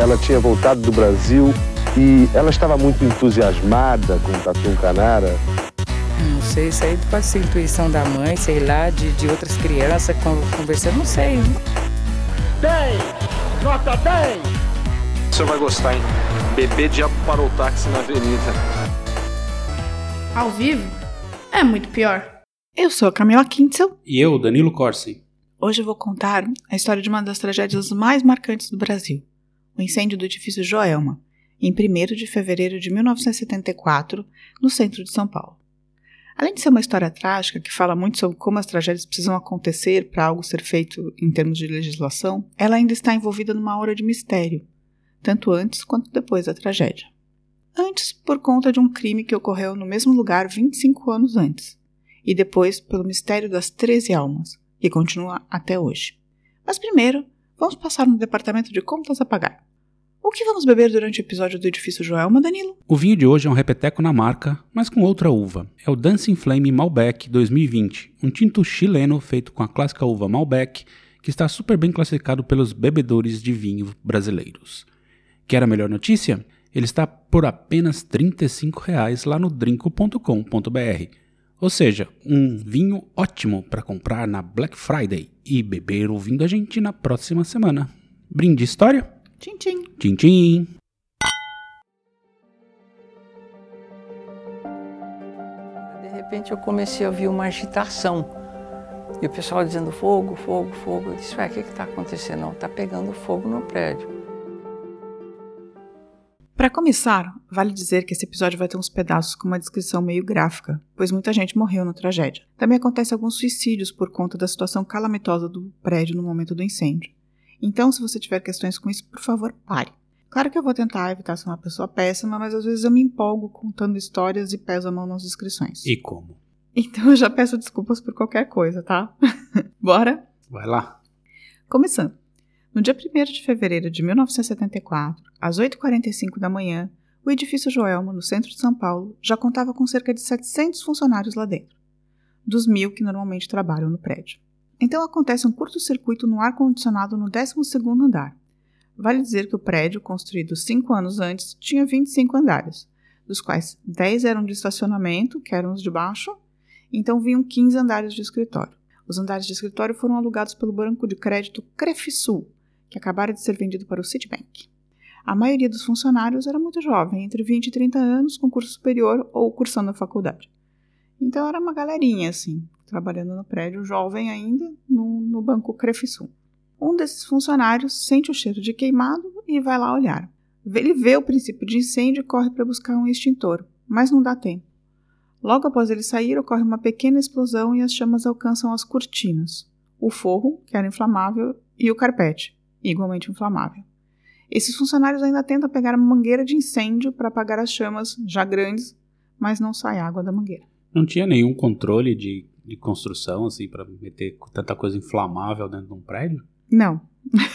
ela tinha voltado do Brasil e ela estava muito entusiasmada com o Tatu Canara. Não sei, isso aí pode ser intuição da mãe, sei lá, de, de outras crianças conversando, não sei. 10! Nota 10! O senhor vai gostar, hein? Bebê diabo parou o táxi na avenida. Ao vivo? É muito pior. Eu sou a Camila Kintzel. E eu, Danilo Corsi. Hoje eu vou contar a história de uma das tragédias mais marcantes do Brasil: o incêndio do edifício Joelma, em 1 de fevereiro de 1974, no centro de São Paulo. Além de ser uma história trágica que fala muito sobre como as tragédias precisam acontecer para algo ser feito em termos de legislação, ela ainda está envolvida numa aura de mistério, tanto antes quanto depois da tragédia. Antes, por conta de um crime que ocorreu no mesmo lugar 25 anos antes, e depois pelo mistério das 13 almas, que continua até hoje. Mas primeiro, vamos passar no departamento de contas a pagar. O que vamos beber durante o episódio do Edifício Joelma, Danilo? O vinho de hoje é um repeteco na marca, mas com outra uva. É o Dancing Flame Malbec 2020, um tinto chileno feito com a clássica uva Malbec, que está super bem classificado pelos bebedores de vinho brasileiros. Quer a melhor notícia? Ele está por apenas R$ 35 lá no drinco.com.br. Ou seja, um vinho ótimo para comprar na Black Friday e beber ouvindo a gente na próxima semana. Brinde história? Tchim, tchim. Tchim, tchim. De repente eu comecei a ouvir uma agitação. E o pessoal dizendo fogo, fogo, fogo. Eu disse, ué, o que está acontecendo? Não, está pegando fogo no prédio. Para começar, vale dizer que esse episódio vai ter uns pedaços com uma descrição meio gráfica, pois muita gente morreu na tragédia. Também acontece alguns suicídios por conta da situação calamitosa do prédio no momento do incêndio. Então, se você tiver questões com isso, por favor, pare. Claro que eu vou tentar evitar ser uma pessoa péssima, mas às vezes eu me empolgo contando histórias e peso a mão nas descrições. E como? Então eu já peço desculpas por qualquer coisa, tá? Bora? Vai lá. Começando. No dia 1 de fevereiro de 1974, às 8h45 da manhã, o edifício Joelma, no centro de São Paulo, já contava com cerca de 700 funcionários lá dentro, dos mil que normalmente trabalham no prédio. Então acontece um curto-circuito no ar-condicionado no 12º andar. Vale dizer que o prédio, construído cinco anos antes, tinha 25 andares, dos quais 10 eram de estacionamento, que eram os de baixo, então vinham 15 andares de escritório. Os andares de escritório foram alugados pelo banco de crédito Crefisul, que acabara de ser vendido para o Citibank. A maioria dos funcionários era muito jovem, entre 20 e 30 anos, com curso superior ou cursando a faculdade. Então era uma galerinha, assim, trabalhando no prédio, jovem ainda, no, no banco Crefisul. Um desses funcionários sente o cheiro de queimado e vai lá olhar. Ele vê o princípio de incêndio e corre para buscar um extintor, mas não dá tempo. Logo após ele sair, ocorre uma pequena explosão e as chamas alcançam as cortinas, o forro, que era inflamável, e o carpete, igualmente inflamável. Esses funcionários ainda tentam pegar uma mangueira de incêndio para apagar as chamas já grandes, mas não sai água da mangueira. Não tinha nenhum controle de, de construção, assim, para meter tanta coisa inflamável dentro de um prédio? Não.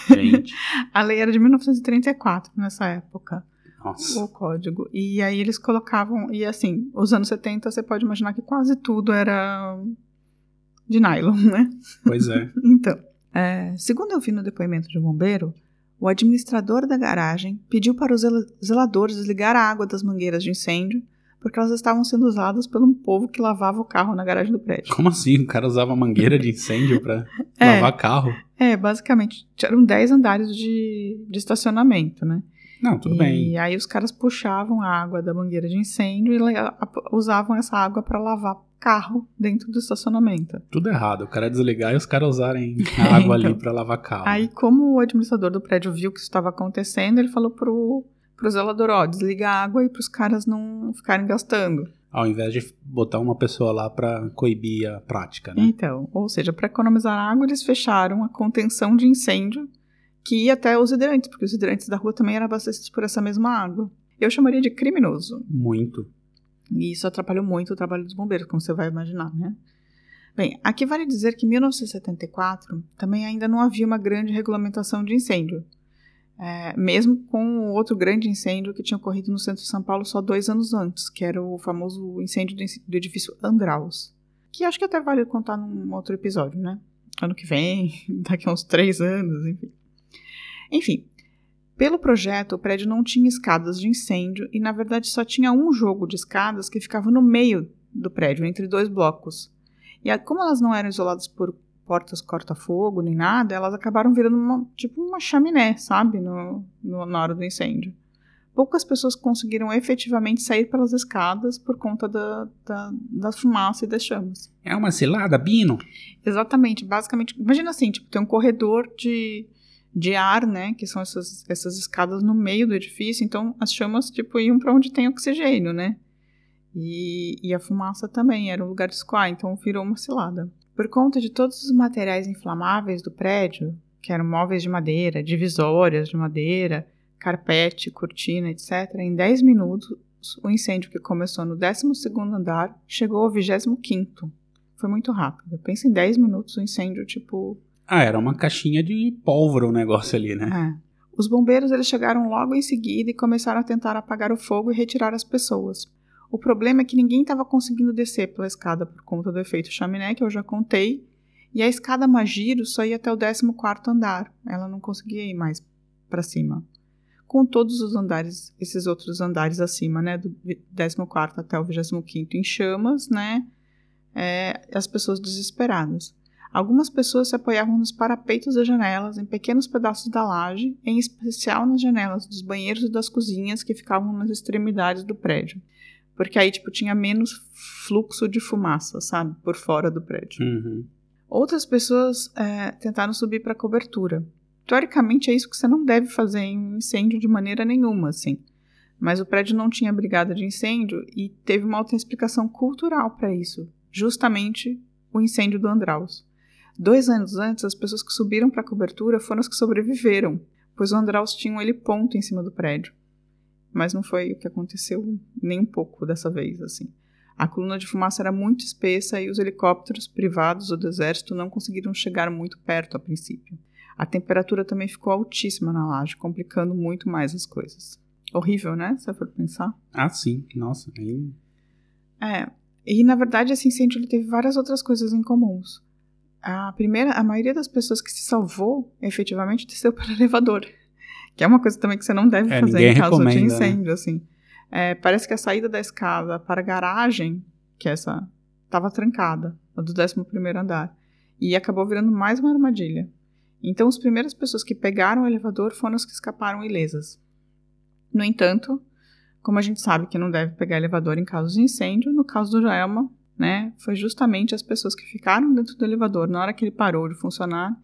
Gente. a lei era de 1934, nessa época. Nossa. O código. E aí eles colocavam. E assim, os anos 70, você pode imaginar que quase tudo era de nylon, né? Pois é. então. É, segundo eu vi no depoimento de um bombeiro, o administrador da garagem pediu para os zeladores desligar a água das mangueiras de incêndio porque elas estavam sendo usadas pelo povo que lavava o carro na garagem do prédio. Como assim? O cara usava mangueira de incêndio para é, lavar carro? É, basicamente. Eram 10 andares de, de estacionamento, né? Não, tudo e bem. E aí os caras puxavam a água da mangueira de incêndio e usavam essa água para lavar carro dentro do estacionamento. Tudo errado. O cara desligar e os caras usarem a água então, ali para lavar carro. Aí, como o administrador do prédio viu que isso estava acontecendo, ele falou pro, pro zelador, ó, desliga a água e pros caras não ficarem gastando. Ao invés de botar uma pessoa lá para coibir a prática, né? Então, ou seja, para economizar água, eles fecharam a contenção de incêndio que ia até os hidrantes, porque os hidrantes da rua também eram abastecidos por essa mesma água. Eu chamaria de criminoso. Muito. E isso atrapalhou muito o trabalho dos bombeiros, como você vai imaginar, né? Bem, aqui vale dizer que em 1974 também ainda não havia uma grande regulamentação de incêndio. É, mesmo com o outro grande incêndio que tinha ocorrido no centro de São Paulo só dois anos antes, que era o famoso incêndio do edifício Andraus. Que acho que até vale contar num outro episódio, né? Ano que vem, daqui a uns três anos, enfim. Enfim, Pelo projeto, o prédio não tinha escadas de incêndio e, na verdade, só tinha um jogo de escadas que ficava no meio do prédio, entre dois blocos. E como elas não eram isoladas por portas corta-fogo nem nada, elas acabaram virando uma, tipo uma chaminé, sabe? No, no- na hora do incêndio. Poucas pessoas conseguiram efetivamente sair pelas escadas por conta da, da, da fumaça e das chamas. É uma cilada, Bino? Exatamente, basicamente. Imagina assim, tipo, tem um corredor de, de ar, né? Que são essas, essas escadas no meio do edifício, então as chamas, tipo, iam para onde tem oxigênio, né? E, e a fumaça também era um lugar de escoar, então virou uma cilada. Por conta de todos os materiais inflamáveis do prédio, que eram móveis de madeira, divisórias de madeira, carpete, cortina, etc., em 10 minutos, o incêndio que começou no 12º andar chegou ao 25º. Foi muito rápido. Pensa em 10 minutos o incêndio, tipo... Ah, era uma caixinha de pólvora o negócio ali, né? É. Os bombeiros eles chegaram logo em seguida e começaram a tentar apagar o fogo e retirar as pessoas. O problema é que ninguém estava conseguindo descer pela escada por conta do efeito chaminé, que eu já contei, e a escada Magiro só ia até o 14º andar. Ela não conseguia ir mais para cima. Com todos os andares, esses outros andares acima, né, do 14º até o 25º em chamas, né, é, as pessoas desesperadas. Algumas pessoas se apoiavam nos parapeitos das janelas, em pequenos pedaços da laje, em especial nas janelas dos banheiros e das cozinhas que ficavam nas extremidades do prédio. Porque aí, tipo, tinha menos fluxo de fumaça, sabe? Por fora do prédio. Uhum. Outras pessoas é, tentaram subir para a cobertura. Teoricamente, é isso que você não deve fazer em um incêndio de maneira nenhuma, assim. Mas o prédio não tinha brigada de incêndio e teve uma outra explicação cultural para isso. Justamente o incêndio do Andraus. Dois anos antes, as pessoas que subiram para a cobertura foram as que sobreviveram, pois o Andraus tinha um heliponto em cima do prédio. Mas não foi o que aconteceu nem um pouco dessa vez, assim. A coluna de fumaça era muito espessa e os helicópteros privados do exército não conseguiram chegar muito perto a princípio. A temperatura também ficou altíssima na laje, complicando muito mais as coisas. Horrível, né? Se for pensar. Ah, sim. Nossa. Aí... É. E na verdade esse incêndio ele teve várias outras coisas em comuns. A primeira, a maioria das pessoas que se salvou efetivamente desceu pelo elevador, que é uma coisa também que você não deve É, fazer em caso de né? incêndio, assim. É, parece que a saída da escada para a garagem, que é essa estava trancada, a do 11º andar, e acabou virando mais uma armadilha. Então, as primeiras pessoas que pegaram o elevador foram as que escaparam ilesas. No entanto, como a gente sabe que não deve pegar elevador em casos de incêndio, no caso do Joelma, né, foi justamente as pessoas que ficaram dentro do elevador na hora que ele parou de funcionar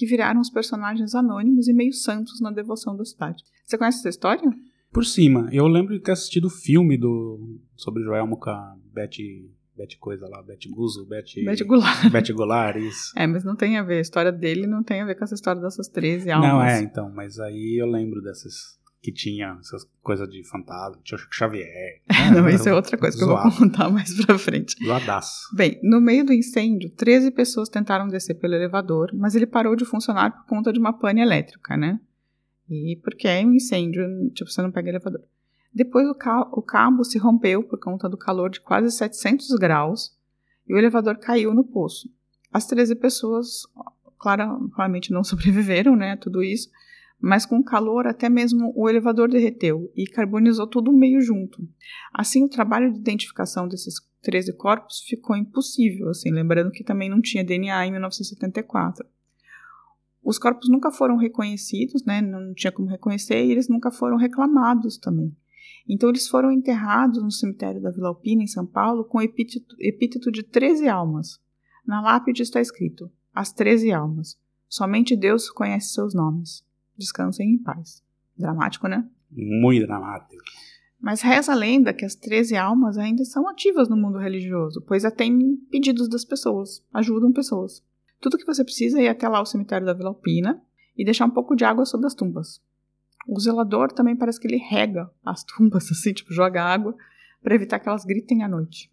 que viraram os personagens anônimos e meio santos na devoção da cidade. Você conhece essa história? Por cima, eu lembro de ter assistido o filme do sobre Joelmo com a Betty, coisa lá, Betty Guzzo, Betty... Betty Goulart. Betty Goulart, isso. É, mas não tem a ver. A história dele não tem a ver com essa história dessas 13 almas. Não, é, então, mas aí eu lembro dessas que tinha essas coisas de fantasma, tinha Xavier. não, isso é outra coisa que eu vou Zoado. contar mais pra frente. Zoadaço. Bem, no meio do incêndio, 13 pessoas tentaram descer pelo elevador, mas ele parou de funcionar por conta de uma pane elétrica, né? E porque é um incêndio, tipo, você não pega elevador. Depois o, ca o cabo se rompeu por conta do calor de quase 700 graus e o elevador caiu no poço. As 13 pessoas, clara- claramente, não sobreviveram, né, tudo isso, mas com o calor até mesmo o elevador derreteu e carbonizou tudo meio junto. Assim, o trabalho de identificação desses 13 corpos ficou impossível, assim, lembrando que também não tinha DNA em 1974. Os corpos nunca foram reconhecidos, né, não tinha como reconhecer, e eles nunca foram reclamados também. Então, eles foram enterrados no cemitério da Vila Alpina, em São Paulo, com o epíteto, epíteto de 13 almas. Na lápide está escrito: As 13 almas. Somente Deus conhece seus nomes. Descansem em paz. Dramático, né? Muito dramático. Mas reza a lenda que as 13 almas ainda são ativas no mundo religioso, pois atendem pedidos das pessoas, ajudam pessoas. Tudo que você precisa é ir até lá ao cemitério da Vila Alpina e deixar um pouco de água sobre as tumbas. O zelador também parece que ele rega as tumbas, assim, tipo, joga água, para evitar que elas gritem à noite.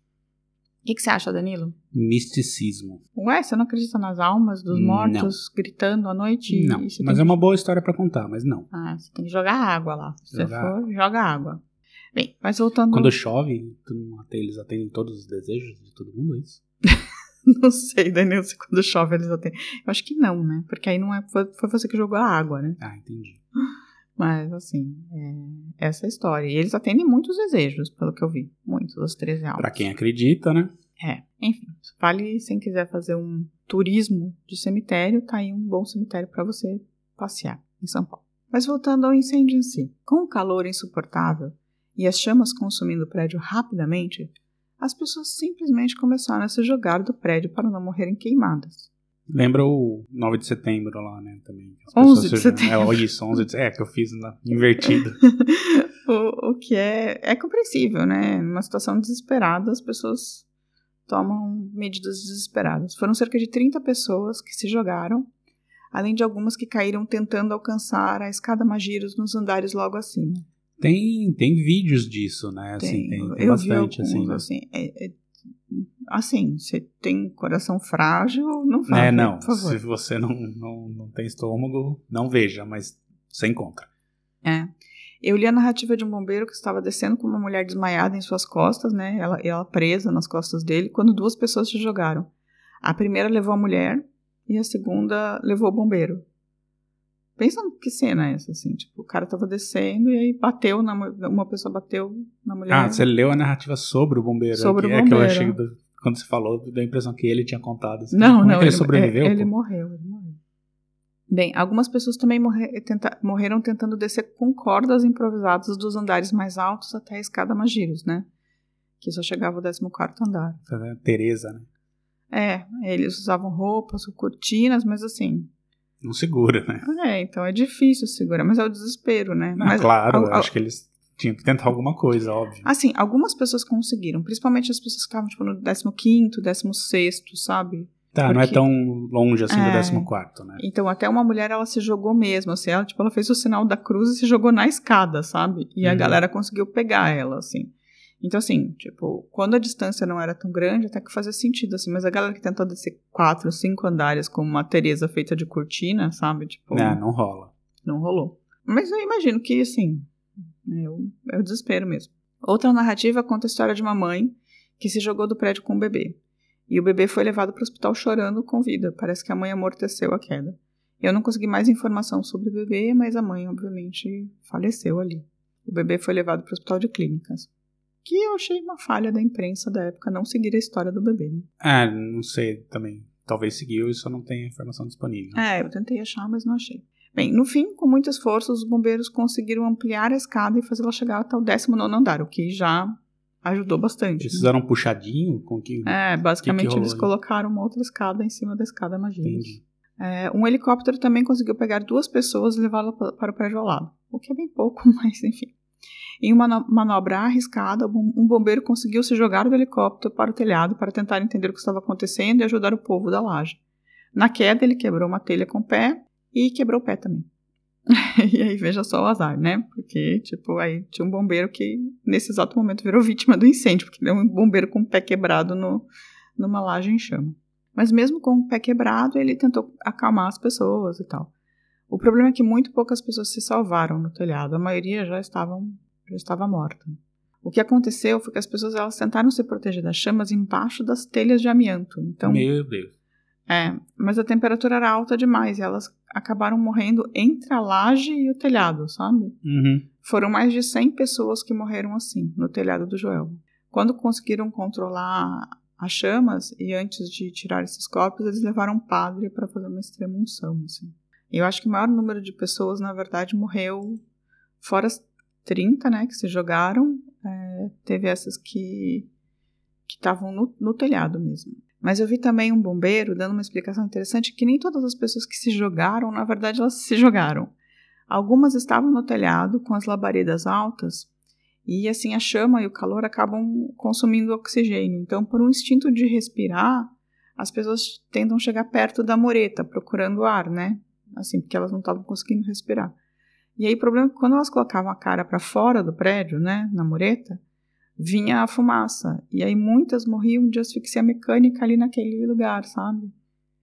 O que, que você acha, Danilo? Misticismo. Ué, você não acredita nas almas dos Não. mortos gritando à noite? Não, mas tem é uma boa história pra contar, mas não. Ah, você tem que jogar água lá. Se Jogar você for, joga água. Bem, mas voltando... Quando chove, não eles atendem todos os desejos de todo mundo, é isso? Não sei, Danilo, se quando chove eles atendem. Eu acho que não, né? Porque aí não é, foi você que jogou a água, né? Ah, entendi. Mas, assim, é essa é a história. E eles atendem muitos desejos, pelo que eu vi. Muitos, os 13 altos. Pra quem acredita, né? É, enfim. Vale, se quiser fazer um turismo de cemitério, tá aí um bom cemitério para você passear em São Paulo. Mas voltando ao incêndio em si. Com o calor insuportável e as chamas consumindo o prédio rapidamente, as pessoas simplesmente começaram a se jogar do prédio para não morrerem queimadas. Lembra o 9 de setembro lá, né? Também. As 11 pessoas de se- setembro. É, isso, 11 de É, que eu fiz na- invertido. o, o que é, é compreensível, né? Numa situação desesperada, as pessoas tomam medidas desesperadas. Foram cerca de 30 pessoas que se jogaram, além de algumas que caíram tentando alcançar a escada Magiros nos andares logo acima. Tem, tem vídeos disso, né? Assim, tem, tem eu vi bastante, alguns, assim. né? assim, é- é- assim, você tem coração frágil, não vá, É, né, não. Se você não, não, não tem estômago, não veja, mas você encontra. É. Eu li a narrativa de um bombeiro que estava descendo com uma mulher desmaiada em suas costas, né? Ela, ela presa nas costas dele, quando duas pessoas se jogaram. A primeira levou a mulher e a segunda levou o bombeiro. Pensa que cena é essa, assim, tipo, o cara tava descendo e aí bateu na uma pessoa bateu na mulher. Ah, você leu a narrativa sobre o bombeiro. Sobre é o que- É que eu bombeiro. achei, do- quando você falou, deu a impressão que ele tinha contado. assim. Não, é não, que ele, sobreviveu? é, ele pô? morreu, ele morreu. Bem, algumas pessoas também tenta- morreram tentando descer com cordas improvisadas dos andares mais altos até a escada Magiros, né? Que só chegava ao 14 andar. Tereza, né? É, eles usavam roupas, cortinas, mas assim. Não segura, né? É, então é difícil segurar, mas é o desespero, né? Ah, mas, claro, al- eu al- acho que eles tinham que tentar alguma coisa, óbvio. Assim, algumas pessoas conseguiram, principalmente as pessoas que estavam tipo, no 15, 16, sabe? tá, não é porque- tão longe assim É. do 14, né? Então, até uma mulher, ela se jogou mesmo, assim, ela, tipo, ela fez o sinal da cruz e se jogou na escada, sabe? E a Uhum. galera conseguiu pegar ela, assim. Então, assim, tipo, quando a distância não era tão grande, até que fazia sentido, assim, mas a galera que tentou descer quatro, cinco andares com uma Teresa feita de cortina, sabe? Tipo, É, não rola. não rolou. Mas eu imagino que, assim, é o, é o desespero mesmo. Outra narrativa conta a história de uma mãe que se jogou do prédio com o bebê. E o bebê foi levado para o hospital chorando com vida. Parece que a mãe amorteceu a queda. Eu não consegui mais informação sobre o bebê, mas a mãe, obviamente, faleceu ali. O bebê foi levado para o hospital de clínicas. Que eu achei uma falha da imprensa da época não seguir a história do bebê, né? Ah, não sei também. Talvez seguiu e só não tem informação disponível. É, eu tentei achar, mas não achei. Bem, no fim, com muito esforço, os bombeiros conseguiram ampliar a escada e fazê-la chegar até o 19 andar, o que já ajudou bastante. Eles né? fizeram um puxadinho com que. É, basicamente que rolou eles ali? colocaram uma outra escada em cima da escada magia. Entendi. É, um helicóptero também conseguiu pegar duas pessoas e levá-las pa- para o prédio ao lado, o que é bem pouco, mas enfim. Em uma no- manobra arriscada, um bombeiro conseguiu se jogar do helicóptero para o telhado para tentar entender o que estava acontecendo e ajudar o povo da laje. Na queda, ele quebrou uma telha com o pé e quebrou o pé também. e aí veja só o azar, né? Porque, tipo, aí tinha um bombeiro que nesse exato momento virou vítima do incêndio, porque é um bombeiro com o pé quebrado no, numa laje em chama. Mas mesmo com o pé quebrado, ele tentou acalmar as pessoas e tal. O problema é que muito poucas pessoas se salvaram no telhado, a maioria já estavam já estava morta. O que aconteceu foi que as pessoas elas tentaram se proteger das chamas embaixo das telhas de amianto. Então, Meu Deus. é, mas a temperatura era alta demais e elas acabaram morrendo entre a laje e o telhado, sabe? Uhum. Foram mais de 100 pessoas que morreram assim, no telhado do Joel. Quando conseguiram controlar as chamas e antes de tirar esses corpos, eles levaram um padre para fazer uma extrema unção. Assim. Eu acho que o maior número de pessoas, na verdade, morreu fora as 30, né, que se jogaram. é, teve essas que estavam no, no telhado mesmo. Mas eu vi também um bombeiro dando uma explicação interessante que nem todas as pessoas que se jogaram, na verdade, elas se jogaram. Algumas estavam no telhado com as labaredas altas e assim a chama e o calor acabam consumindo oxigênio. Então, por um instinto de respirar, as pessoas tentam chegar perto da mureta procurando ar, né? Assim, porque elas não estavam conseguindo respirar. E aí o problema é que quando elas colocavam a cara para fora do prédio, né, na mureta, vinha a fumaça. E aí muitas morriam de asfixia mecânica ali naquele lugar, sabe?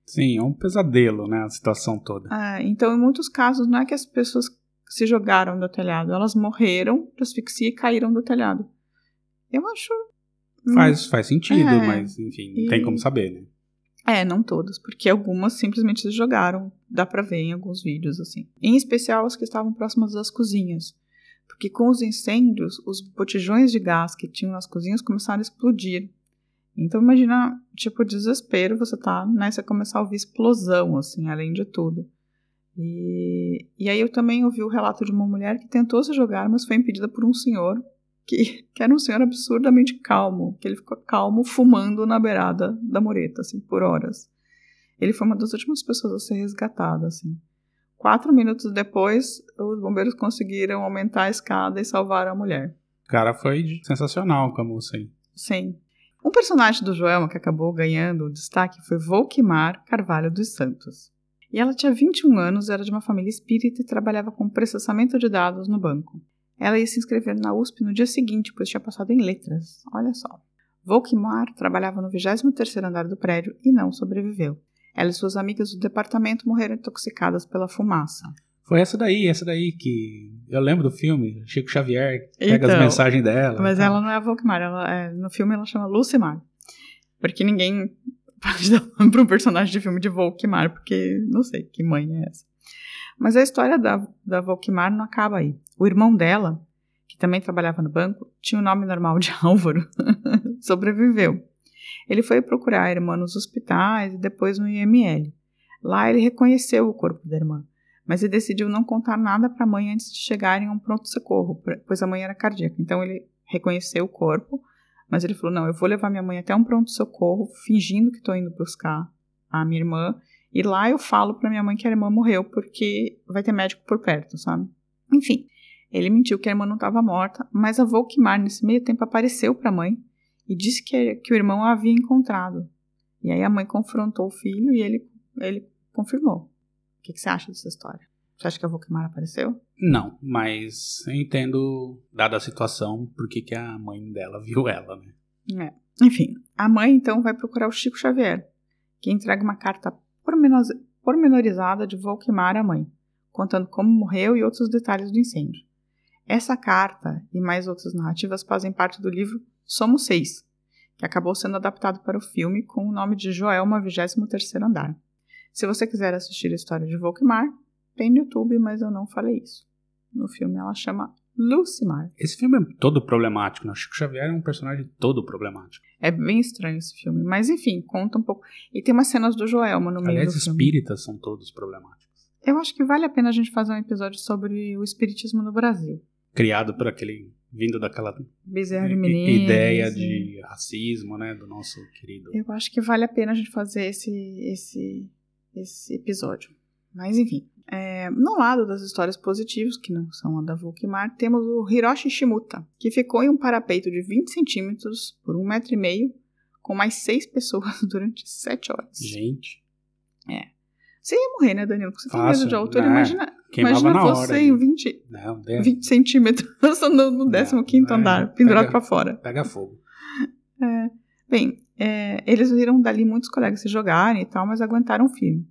Sim, é um pesadelo, né? A situação toda. Ah, então, em muitos casos, não é que as pessoas se jogaram do telhado, elas morreram de asfixia e caíram do telhado. Eu acho. hum, Faz, faz sentido, É. mas enfim, não E- tem como saber, né? É, não todas, porque algumas simplesmente jogaram, dá pra ver em alguns vídeos, assim. Em especial as que estavam próximas das cozinhas, porque com os incêndios, os botijões de gás que tinham nas cozinhas começaram a explodir. Então imagina, tipo, desespero, você tá, né, você começar a ouvir explosão, assim, além de tudo. E, e aí eu também ouvi o relato de uma mulher que tentou se jogar, mas foi impedida por um senhor que, que, era um senhor absurdamente calmo, que ele ficou calmo fumando na beirada da mureta, assim, por horas. Ele foi uma das últimas pessoas a ser resgatada, assim. Quatro minutos depois, os bombeiros conseguiram aumentar a escada e salvar a mulher. O cara foi sensacional com a moça aí. Sim. Um personagem do Joelma que acabou ganhando o destaque foi Volquimar Carvalho dos Santos. E ela tinha 21 anos, era de uma família espírita e trabalhava com processamento de dados no banco. Ela ia se inscrever na USP no dia seguinte, pois tinha passado em letras. Olha só. Volkmar trabalhava no 23º andar do prédio e não sobreviveu. Ela e suas amigas do departamento morreram intoxicadas pela fumaça. Foi essa daí, essa daí que eu lembro do filme, Chico Xavier pega Então, as mensagens dela. Mas ela não é a Volkmar, ela é- no filme ela chama Lucimar. Porque ninguém pode dar nome para um personagem de filme de Volkmar, porque não sei que mãe é essa. Mas a história da, da Volkmar não acaba aí. O irmão dela, que também trabalhava no banco, tinha o nome normal de Álvaro. Sobreviveu. Ele foi procurar a irmã nos hospitais e depois no IML. Lá ele reconheceu o corpo da irmã, mas ele decidiu não contar nada para a mãe antes de chegarem a um pronto-socorro, pois a mãe era cardíaca. Então ele reconheceu o corpo, mas ele falou: Não, eu vou levar minha mãe até um pronto-socorro, fingindo que estou indo buscar a minha irmã, e lá eu falo para minha mãe que a irmã morreu, porque vai ter médico por perto, sabe? Enfim, ele mentiu que a irmã não estava morta, mas a Volkmar, nesse meio tempo, apareceu para a mãe e disse que, que o irmão a havia encontrado. E aí a mãe confrontou o filho e ele, ele confirmou. O que, que você acha dessa história? Você acha que a Volkmar apareceu? Não, mas eu entendo, dada a situação, por que que a mãe dela viu ela, né? É. Enfim, a mãe então vai procurar o Chico Xavier, que entrega uma carta pormenorizada de Volkmar à mãe, contando como morreu e outros detalhes do incêndio. Essa carta e mais outras narrativas fazem parte do livro Somos Seis, que acabou sendo adaptado para o filme com o nome de Joelma 23º Andar. Se você quiser assistir a história de Volkmar, tem no YouTube, mas eu não falei isso. No filme ela chama Lucimar. Esse filme é todo problemático, né? O Chico Xavier é um personagem todo problemático. É bem estranho esse filme, mas enfim, conta um pouco. E tem umas cenas do Joelma no meio Aliás, do filme. espíritas são todos problemáticos. Eu acho que vale a pena a gente fazer um episódio sobre o espiritismo no Brasil. Criado por aquele, vindo daquela Bezerra de Menezes. ideia de racismo, né? Do nosso querido. Eu acho que vale a pena a gente fazer esse, esse, esse episódio. Mas enfim, é, no lado das histórias positivas, que não são a da Volkmar, temos o Hiroshi Shimuta, que ficou em um parapeito de 20 centímetros por um metro e meio, com mais seis pessoas durante sete horas. Gente, Você ia morrer, né, Danilo? Porque você tem Fácil, medo de altura. né? Imagina, queimava imagina na você hora. em ali. 20, Não, de- 20 centímetros no, no 15 é, andar, pendurado pra fora. pega fogo. Bem, é, eles viram dali muitos colegas se jogarem e tal, mas aguentaram firme.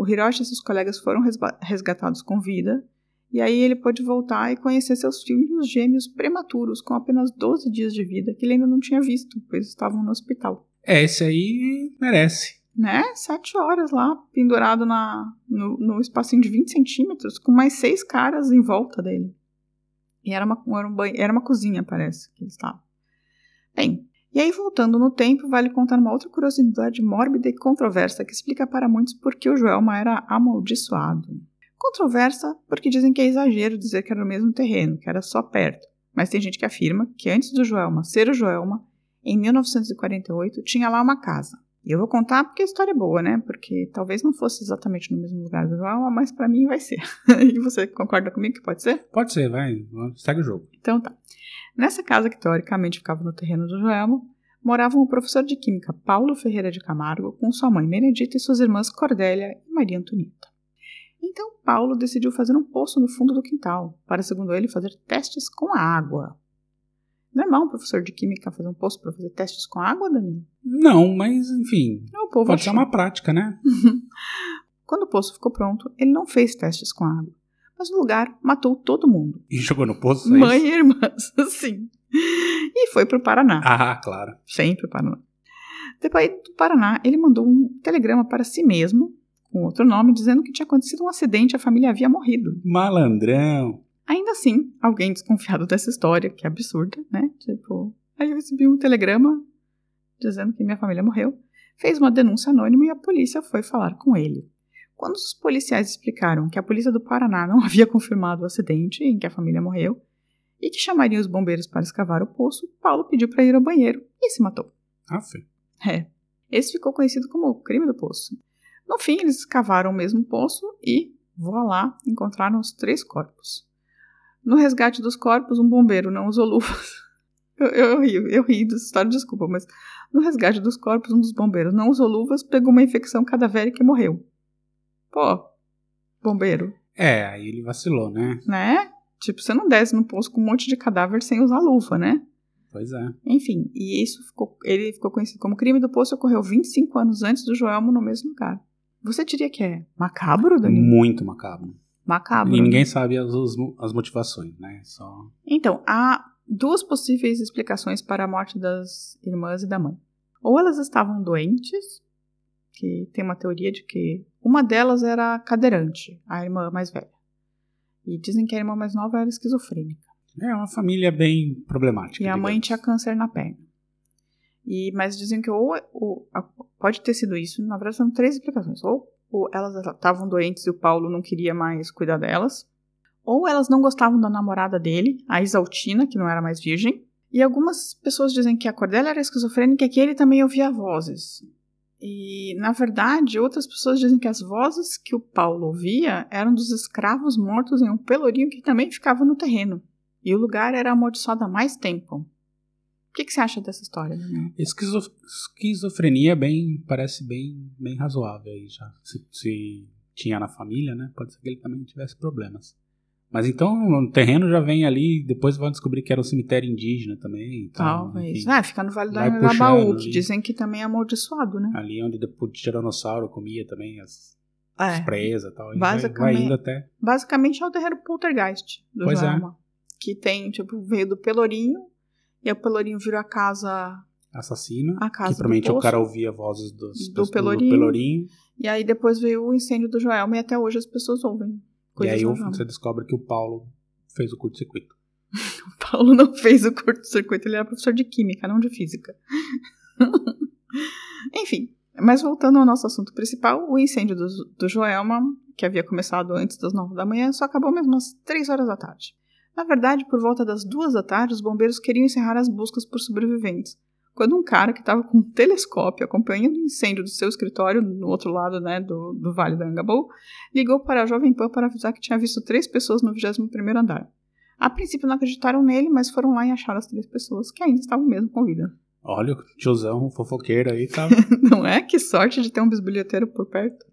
O Hiroshi e seus colegas foram resgatados com vida, e aí ele pôde voltar e conhecer seus filhos gêmeos prematuros, com apenas 12 dias de vida, que ele ainda não tinha visto, pois estavam no hospital. É, esse aí merece. Né? Sete horas lá, pendurado na, no, no espacinho de 20 centímetros, com mais seis caras em volta dele. E era uma, era um banho, era uma cozinha, parece, que eles estavam. Bem, e aí voltando no tempo, vale contar uma outra curiosidade mórbida e controversa que explica para muitos por que o Joelma era amaldiçoado. Controversa porque dizem que é exagero dizer que era no mesmo terreno, que era só perto. Mas tem gente que afirma que antes do Joelma ser o Joelma, em 1948 tinha lá uma casa. E eu vou contar porque a história é boa, né? Porque talvez não fosse exatamente no mesmo lugar do Joelma, mas para mim vai ser. e você concorda comigo que pode ser? Pode ser, vai. Segue o jogo. Então tá. Nessa casa que teoricamente ficava no terreno do Joelma, moravam o professor de química Paulo Ferreira de Camargo com sua mãe Benedita e suas irmãs Cordélia e Maria Antonieta. Então Paulo decidiu fazer um poço no fundo do quintal, para, segundo ele, fazer testes com a água. Normal um professor de química fazer um poço para fazer testes com água, Danilo? Não, mas enfim. Não, o povo Pode ser achou. uma prática, né? Quando o poço ficou pronto, ele não fez testes com água, mas no lugar matou todo mundo. E jogou no poço. é Mãe e irmãs, sim. E foi pro Paraná. Ah, claro. Sempre Paraná. Depois do Paraná, ele mandou um telegrama para si mesmo, com outro nome, dizendo que tinha acontecido um acidente e a família havia morrido. Malandrão. Ainda assim, alguém desconfiado dessa história, que é absurda, né? Tipo, aí eu recebi um telegrama dizendo que minha família morreu, fez uma denúncia anônima e a polícia foi falar com ele. Quando os policiais explicaram que a polícia do Paraná não havia confirmado o acidente em que a família morreu e que chamariam os bombeiros para escavar o poço, Paulo pediu para ir ao banheiro e se matou. Aff. É. Esse ficou conhecido como o crime do poço. No fim, eles escavaram o mesmo poço e, voa lá, encontraram os três corpos. No resgate dos corpos, um bombeiro não usou luvas. Eu, eu, rio, eu ri dessa história, desculpa, mas no resgate dos corpos, um dos bombeiros não usou luvas, pegou uma infecção cadavérica e morreu. Pô, bombeiro, É, aí ele vacilou, né? né? Tipo, você não desce no poço com um monte de cadáver sem usar luva, né? Pois é. Enfim, e isso ficou, ele ficou conhecido como crime do poço e ocorreu 25 anos antes do Joelmo no mesmo lugar. Você diria que é macabro, Danilo? Muito macabro. Macabro. E né? ninguém sabe as, as, as motivações, né? Só. Então, há duas possíveis explicações para a morte das irmãs e da mãe. Ou elas estavam doentes, que tem uma teoria de que uma delas era cadeirante, a irmã mais velha. E dizem que a irmã mais nova era esquizofrênica. É uma família bem problemática. E a mãe digamos. tinha câncer na perna. E, mas dizem que ou, ou- a- pode ter sido isso, na verdade são três explicações. Ou, ou elas estavam doentes e o Paulo não queria mais cuidar delas. Ou elas não gostavam da namorada dele, a Isaltina, que não era mais virgem. E algumas pessoas dizem que a Cordélia era esquizofrênica e que ele também ouvia vozes. E, na verdade, outras pessoas dizem que as vozes que o Paulo ouvia eram dos escravos mortos em um pelourinho que também ficava no terreno. E o lugar era amaldiçoado há mais tempo. O que, que você acha dessa história, Daniel? Esquizo- Esquizofrenia bem, parece bem, bem razoável aí já. Se, se tinha na família, né? Pode ser que ele também tivesse problemas. Mas então o terreno já vem ali, depois vão descobrir que era um cemitério indígena também. e tal, Talvez. enfim. Ah, fica no Vale do puxando que dizem que também é amaldiçoado, né? Ali onde o tiranossauro comia também as, as É. presas e tal. e vai, Basicamente- indo até. Basicamente é o terreiro poltergeist do Pois é. Que tem, tipo, veio do Pelourinho, e o Pelourinho virou a casa, Assassino. A casa que provavelmente do o cara ouvia vozes dos, do dos- Pelourinho. Pelourinho. e aí depois veio o incêndio do Joelma, e até hoje as pessoas ouvem E coisas aí do o- Joelma. você descobre que o Paulo fez o curto-circuito. O Paulo não fez o curto-circuito, ele era professor de química, não de física. Enfim, mas voltando ao nosso assunto principal, o incêndio do, do Joelma, que havia começado antes das nove da manhã, só acabou mesmo às três horas da tarde. Na verdade, por volta das duas da tarde, os bombeiros queriam encerrar as buscas por sobreviventes, quando um cara que estava com um telescópio acompanhando o incêndio do seu escritório, no outro lado né, do, do Vale do Angabaú, ligou para a Jovem Pan para avisar que tinha visto três pessoas no 21º andar. A princípio não acreditaram nele, mas foram lá e acharam as três pessoas que ainda estavam mesmo com vida. Olha, o tiozão fofoqueiro aí tá. Não é? Que sorte de ter um bisbilhoteiro por perto.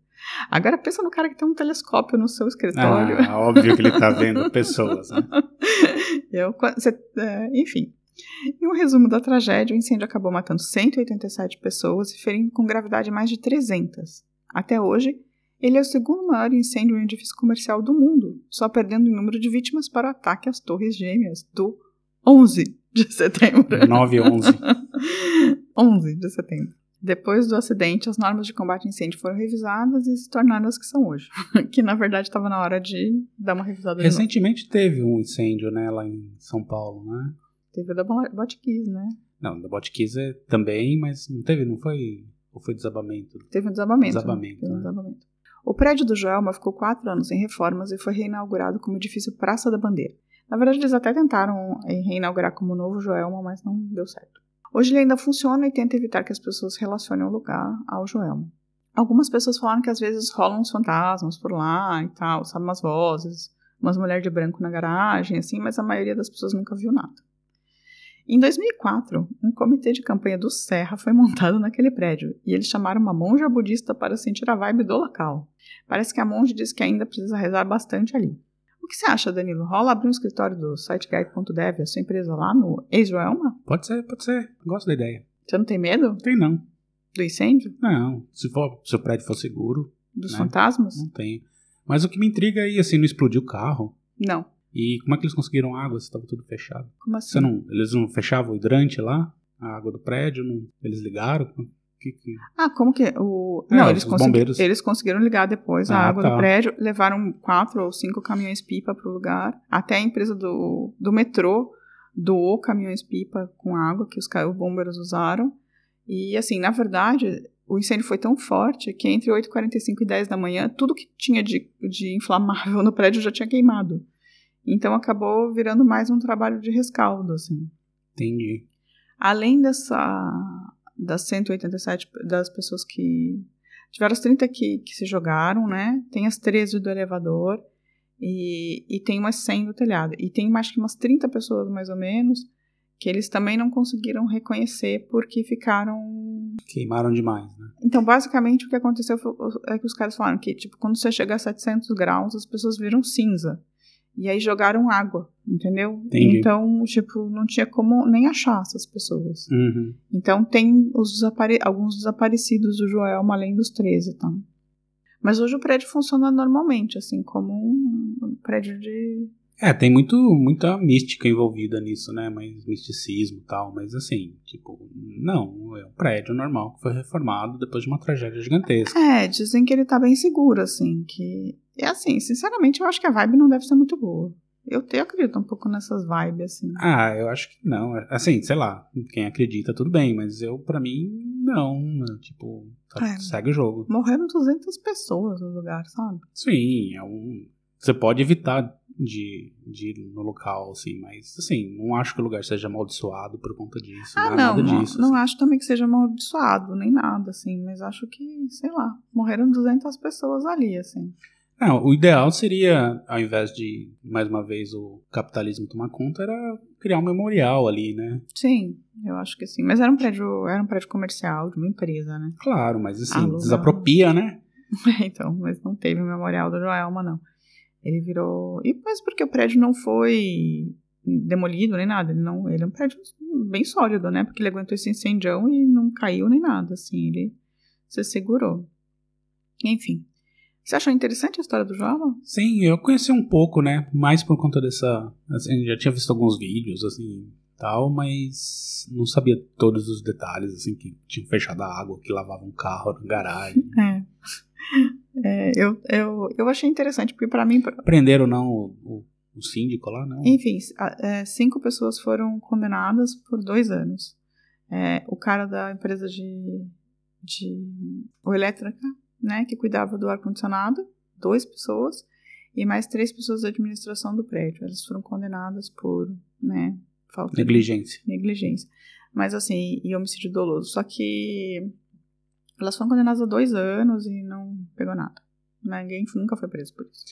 Agora pensa no cara que tem um telescópio no seu escritório. ah, óbvio que ele tá vendo pessoas, né? Eu, cê- é, enfim. Em um resumo da tragédia, o incêndio acabou matando 187 pessoas e ferindo com gravidade mais de 300. Até hoje, ele é o segundo maior incêndio em um edifício comercial do mundo, só perdendo em número de vítimas para o ataque às Torres Gêmeas do 11 de setembro. 9 11. 11 de setembro. Depois do acidente, as normas de combate a incêndio foram revisadas e se tornaram as que são hoje. que na verdade estava na hora de dar uma revisada. Recentemente teve um incêndio, né, lá em São Paulo, né? Teve da Bo- Botkiss, né? Não, da Botkiss é também, mas não teve, não foi. Ou foi desabamento? Teve um desabamento. Desabamento, Teve um né? desabamento. O prédio do Joelma ficou quatro anos em reformas e foi reinaugurado como edifício Praça da Bandeira. Na verdade, eles até tentaram eh, reinaugurar como novo Joelma, mas não deu certo. Hoje ele ainda funciona e tenta evitar que as pessoas relacionem o lugar ao Joelma. Algumas pessoas falaram que às vezes rolam uns fantasmas por lá e tal, sabe, umas vozes, umas mulheres de branco na garagem, assim, mas a maioria das pessoas nunca viu nada. Em 2004, um comitê de campanha do Serra foi montado naquele prédio e eles chamaram uma monja budista para sentir a vibe do local. Parece que a monja disse que ainda precisa rezar bastante ali. O que você acha, Danilo? Rola abrir um escritório do siteguide.dev, a sua empresa lá no Israelma? Pode ser, pode ser. Gosto da ideia. Você não tem medo tem não. do incêndio? Não, se, for, se o prédio for seguro, Dos Né? fantasmas? não tem. Mas o que me intriga aí, assim, não explodiu o carro. Não. E como é que eles conseguiram água se estava tudo fechado? Como assim? Você não, eles não fechavam o hidrante lá? A água do prédio? Não, eles ligaram? Que, que... Ah, como que? O... É, Não, eles, consegui- bombeiros. eles conseguiram ligar depois a Ah, água tá. do prédio, levaram quatro ou cinco caminhões-pipa pro lugar. Até a empresa do, do metrô doou caminhões-pipa com água que os, os bombeiros usaram. E, assim, na verdade, o incêndio foi tão forte que entre 8h45 e 10 da manhã, tudo que tinha de, de inflamável no prédio já tinha queimado. Então, acabou virando mais um trabalho de rescaldo, assim. Entendi. Além dessa das 187 das pessoas que tiveram as 30 que, que se jogaram, né? Tem as 13 do elevador e, e tem umas 100 do telhado. E tem mais que umas 30 pessoas mais ou menos que eles também não conseguiram reconhecer porque ficaram Queimaram demais, né? então, basicamente, o que aconteceu foi, é que os caras falaram que, tipo, quando você chega a 700 graus, as pessoas viram cinza. E aí jogaram água, entendeu? Entendi. Então, tipo, não tinha como nem achar essas pessoas. Uhum. Então, tem os desapare- alguns desaparecidos do Joelma, além dos 13, tá? Mas hoje o prédio funciona normalmente, assim, como um prédio de... É, tem muito, muita mística envolvida nisso, né? Mais misticismo e tal. Mas assim, tipo, não, é um prédio normal que foi reformado depois de uma tragédia gigantesca. É, dizem que ele tá bem seguro, assim, que... É assim, sinceramente, eu acho que a vibe não deve ser muito boa. Eu, te, eu acredito um pouco nessas vibes, assim. Ah, eu acho que não. Assim, sei lá, quem acredita, tudo bem, mas eu, pra mim, não. né? Tipo, tá- É. segue o jogo. Morreram 200 pessoas no lugar, sabe? Sim, é um. Você pode evitar de, de ir no local, assim, mas assim, não acho que o lugar seja amaldiçoado por conta disso. Ah, não, é não, nada não, disso. não assim. acho também que seja amaldiçoado, nem nada, assim, mas acho que, sei lá, morreram 200 pessoas ali, assim. Não, o ideal seria, ao invés de, mais uma vez, o capitalismo tomar conta, era criar um memorial ali, né? Sim, eu acho que sim. Mas era um prédio, era um prédio comercial de uma empresa, né? Claro, mas assim, Alugado. desapropria, né? então, mas não teve o memorial do Joelma, não. Ele virou. E mas porque o prédio não foi demolido nem nada. Ele, não, ele é um prédio bem sólido, né? Porque ele aguentou esse incendião e não caiu nem nada, assim. Ele se segurou. Enfim. Você achou interessante a história do Joelma? Sim, eu conheci um pouco, né? Mais por conta dessa. Assim, já tinha visto alguns vídeos, assim, tal, mas não sabia todos os detalhes, assim, que tinham fechado a água, que lavava um carro na garagem. É. É, eu, eu, eu achei interessante, porque pra mim. Prenderam não o, o, o síndico lá, não? Enfim, é, cinco pessoas foram condenadas por dois anos. É, o cara da empresa de, de o elétrica, né, que cuidava do ar-condicionado, duas pessoas, e mais três pessoas da administração do prédio. Elas foram condenadas por, né, falta de- Negligência. negligência. Mas assim, e homicídio doloso. Só que elas foram condenadas a dois anos e não pegou nada. Ninguém nunca foi preso por isso.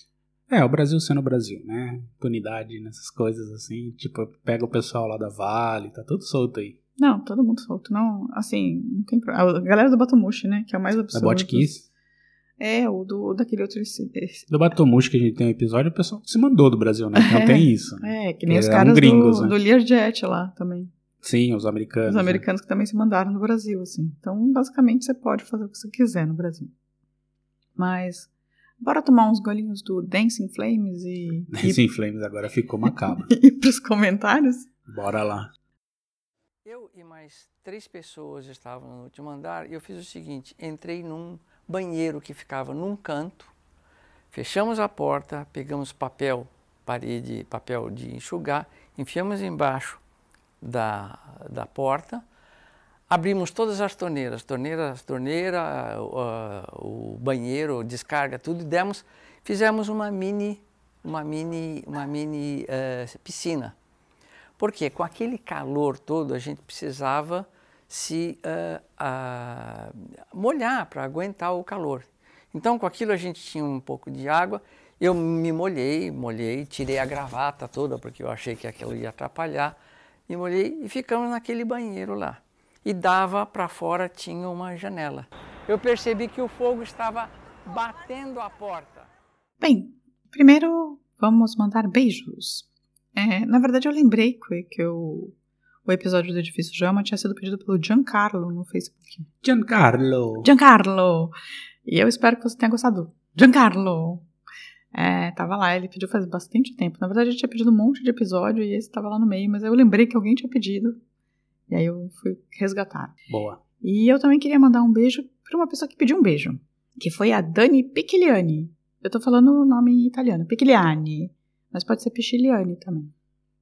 É, o Brasil sendo o Brasil, né? Impunidade nessas coisas assim. Tipo, pega o pessoal lá da Vale, tá tudo solto aí. Não, todo mundo solto. Não, assim, não tem problema. A galera do Batomushi, né? Que é o mais Da absurdo. Botkiss. É, o do, daquele outro. esse- Do Batomushi que a gente tem um episódio, o pessoal se mandou do Brasil, né? É. tem isso. É, que nem Eles os caras gringos, do, né? do Learjet lá também. Sim, os americanos. Os né? americanos que também se mandaram no Brasil, assim. Então, basicamente, você pode fazer o que você quiser no Brasil. Mas, bora tomar uns golinhos do Dancing Flames e, e, Sim, Flames agora ficou macabro. e pros comentários? Bora lá. Eu e mais três pessoas estavam no último andar e eu fiz o seguinte: entrei num banheiro que ficava num canto, fechamos a porta, pegamos papel, parede, papel de enxugar, enfiamos embaixo da, da porta, abrimos todas as torneiras, torneiras, torneira, o, o banheiro, descarga, tudo, e demos, fizemos uma mini, uma mini, uma mini eh, piscina. Porque com aquele calor todo a gente precisava se ah, ah, molhar para aguentar o calor. Então com aquilo a gente tinha um pouco de água. Eu me molhei, molhei, tirei a gravata toda porque eu achei que aquilo ia atrapalhar. Me molhei e ficamos naquele banheiro lá. E dava para fora, tinha uma janela. Eu percebi que o fogo estava batendo a porta. Bem, primeiro vamos mandar beijos. É, na verdade, eu lembrei que eu, o episódio do Edifício Jama tinha sido pedido pelo Giancarlo no Facebook. Giancarlo. Giancarlo! E eu espero que você tenha gostado. Giancarlo! É, tava lá, ele pediu faz bastante tempo. Na verdade, ele tinha pedido um monte de episódio e esse tava lá no meio, mas eu lembrei que alguém tinha pedido. E aí eu fui resgatar. Boa. E eu também queria mandar um beijo para uma pessoa que pediu um beijo, que foi a Dani Piciliani. Eu tô falando o nome em italiano, Piciliani, mas pode ser Pichiliani também.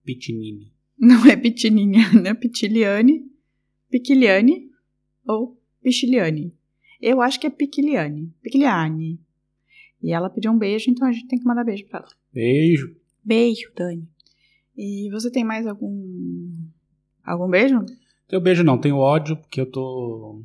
Pitinini. Não é Pitininha, né? Pitiliani, Piquiliani ou Pichiliani. Eu acho que é Piquiliani, Piquiliani. E ela pediu um beijo, então a gente tem que mandar beijo pra ela. Beijo. Beijo, Dani. E você tem mais algum algum beijo? Tenho beijo não, tenho ódio, porque eu tô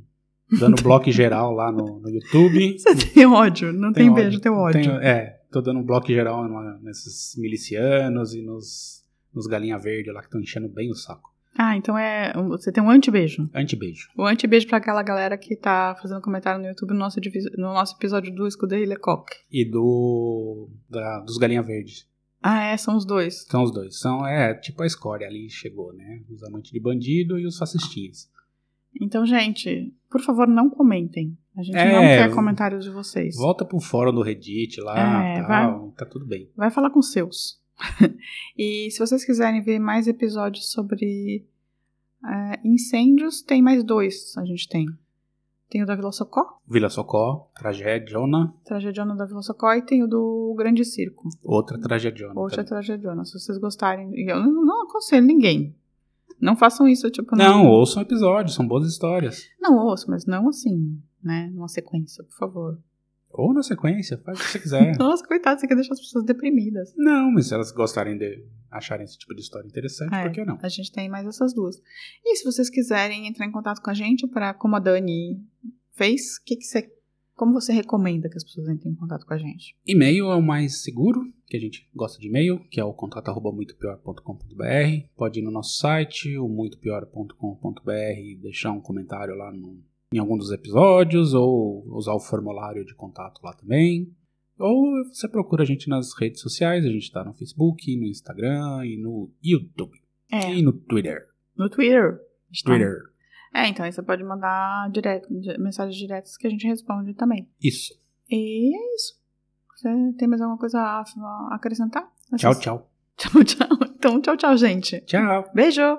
dando bloco geral lá no, no YouTube. Você tem ódio, não tem Tenho beijo, tem ódio. Tenho- é, tô dando um bloco geral nesses milicianos e nos, nos galinha verde lá que estão enchendo bem o saco. Ah, então é. Você tem um anti-beijo. Anti-beijo. O anti-beijo pra aquela galera que tá fazendo comentário no YouTube no nosso, no nosso episódio do Escudeiro Lecoq. E do. da- dos galinha verdes. Ah, é, são os dois. São os dois. São, é, tipo a escória ali chegou, né? Os amantes de bandido e os fascistinhas. Então, gente, por favor, não comentem. A gente É, não quer comentários de vocês. Volta pro fórum do Reddit lá, É, tal, tá tudo bem. Vai falar com os seus. e se vocês quiserem ver mais episódios sobre é, incêndios, tem mais dois. A gente tem. Tem o da Vila Socó, Vila Socó, tragédiona, Tragediona da Vila Socó, e tem o do Grande Circo. outra tragédiona. Outra também. tragediona, se vocês gostarem. Eu não, não aconselho ninguém. Não façam isso, tipo, Não, ouçam episódios, são boas histórias. Não ouço, mas não assim, né? Numa sequência, por favor. Ou na sequência, faz o que você quiser. Nossa, coitado, você quer deixar as pessoas deprimidas. Não, mas se elas gostarem de acharem esse tipo de história interessante, É, por que não? A gente tem mais essas duas. E se vocês quiserem entrar em contato com a gente para como a Dani fez, que que você, como você recomenda que as pessoas entrem em contato com a gente? E-mail é o mais seguro, que a gente gosta de e-mail, que é o contato arroba muitopior.com.br. Pode ir no nosso site, o muitopior.com.br, e deixar um comentário lá no- em algum dos episódios, ou usar o formulário de contato lá também. Ou você procura a gente nas redes sociais, a gente tá no Facebook, no Instagram e no YouTube. É, E no Twitter. no Twitter. Tá- Twitter. É, então aí você pode mandar direto, di- mensagens diretas que a gente responde também. Isso. E é isso. Você tem mais alguma coisa a a acrescentar? Tchau, tchau. Tchau, tchau. Então, tchau, tchau, gente. Tchau. Beijo!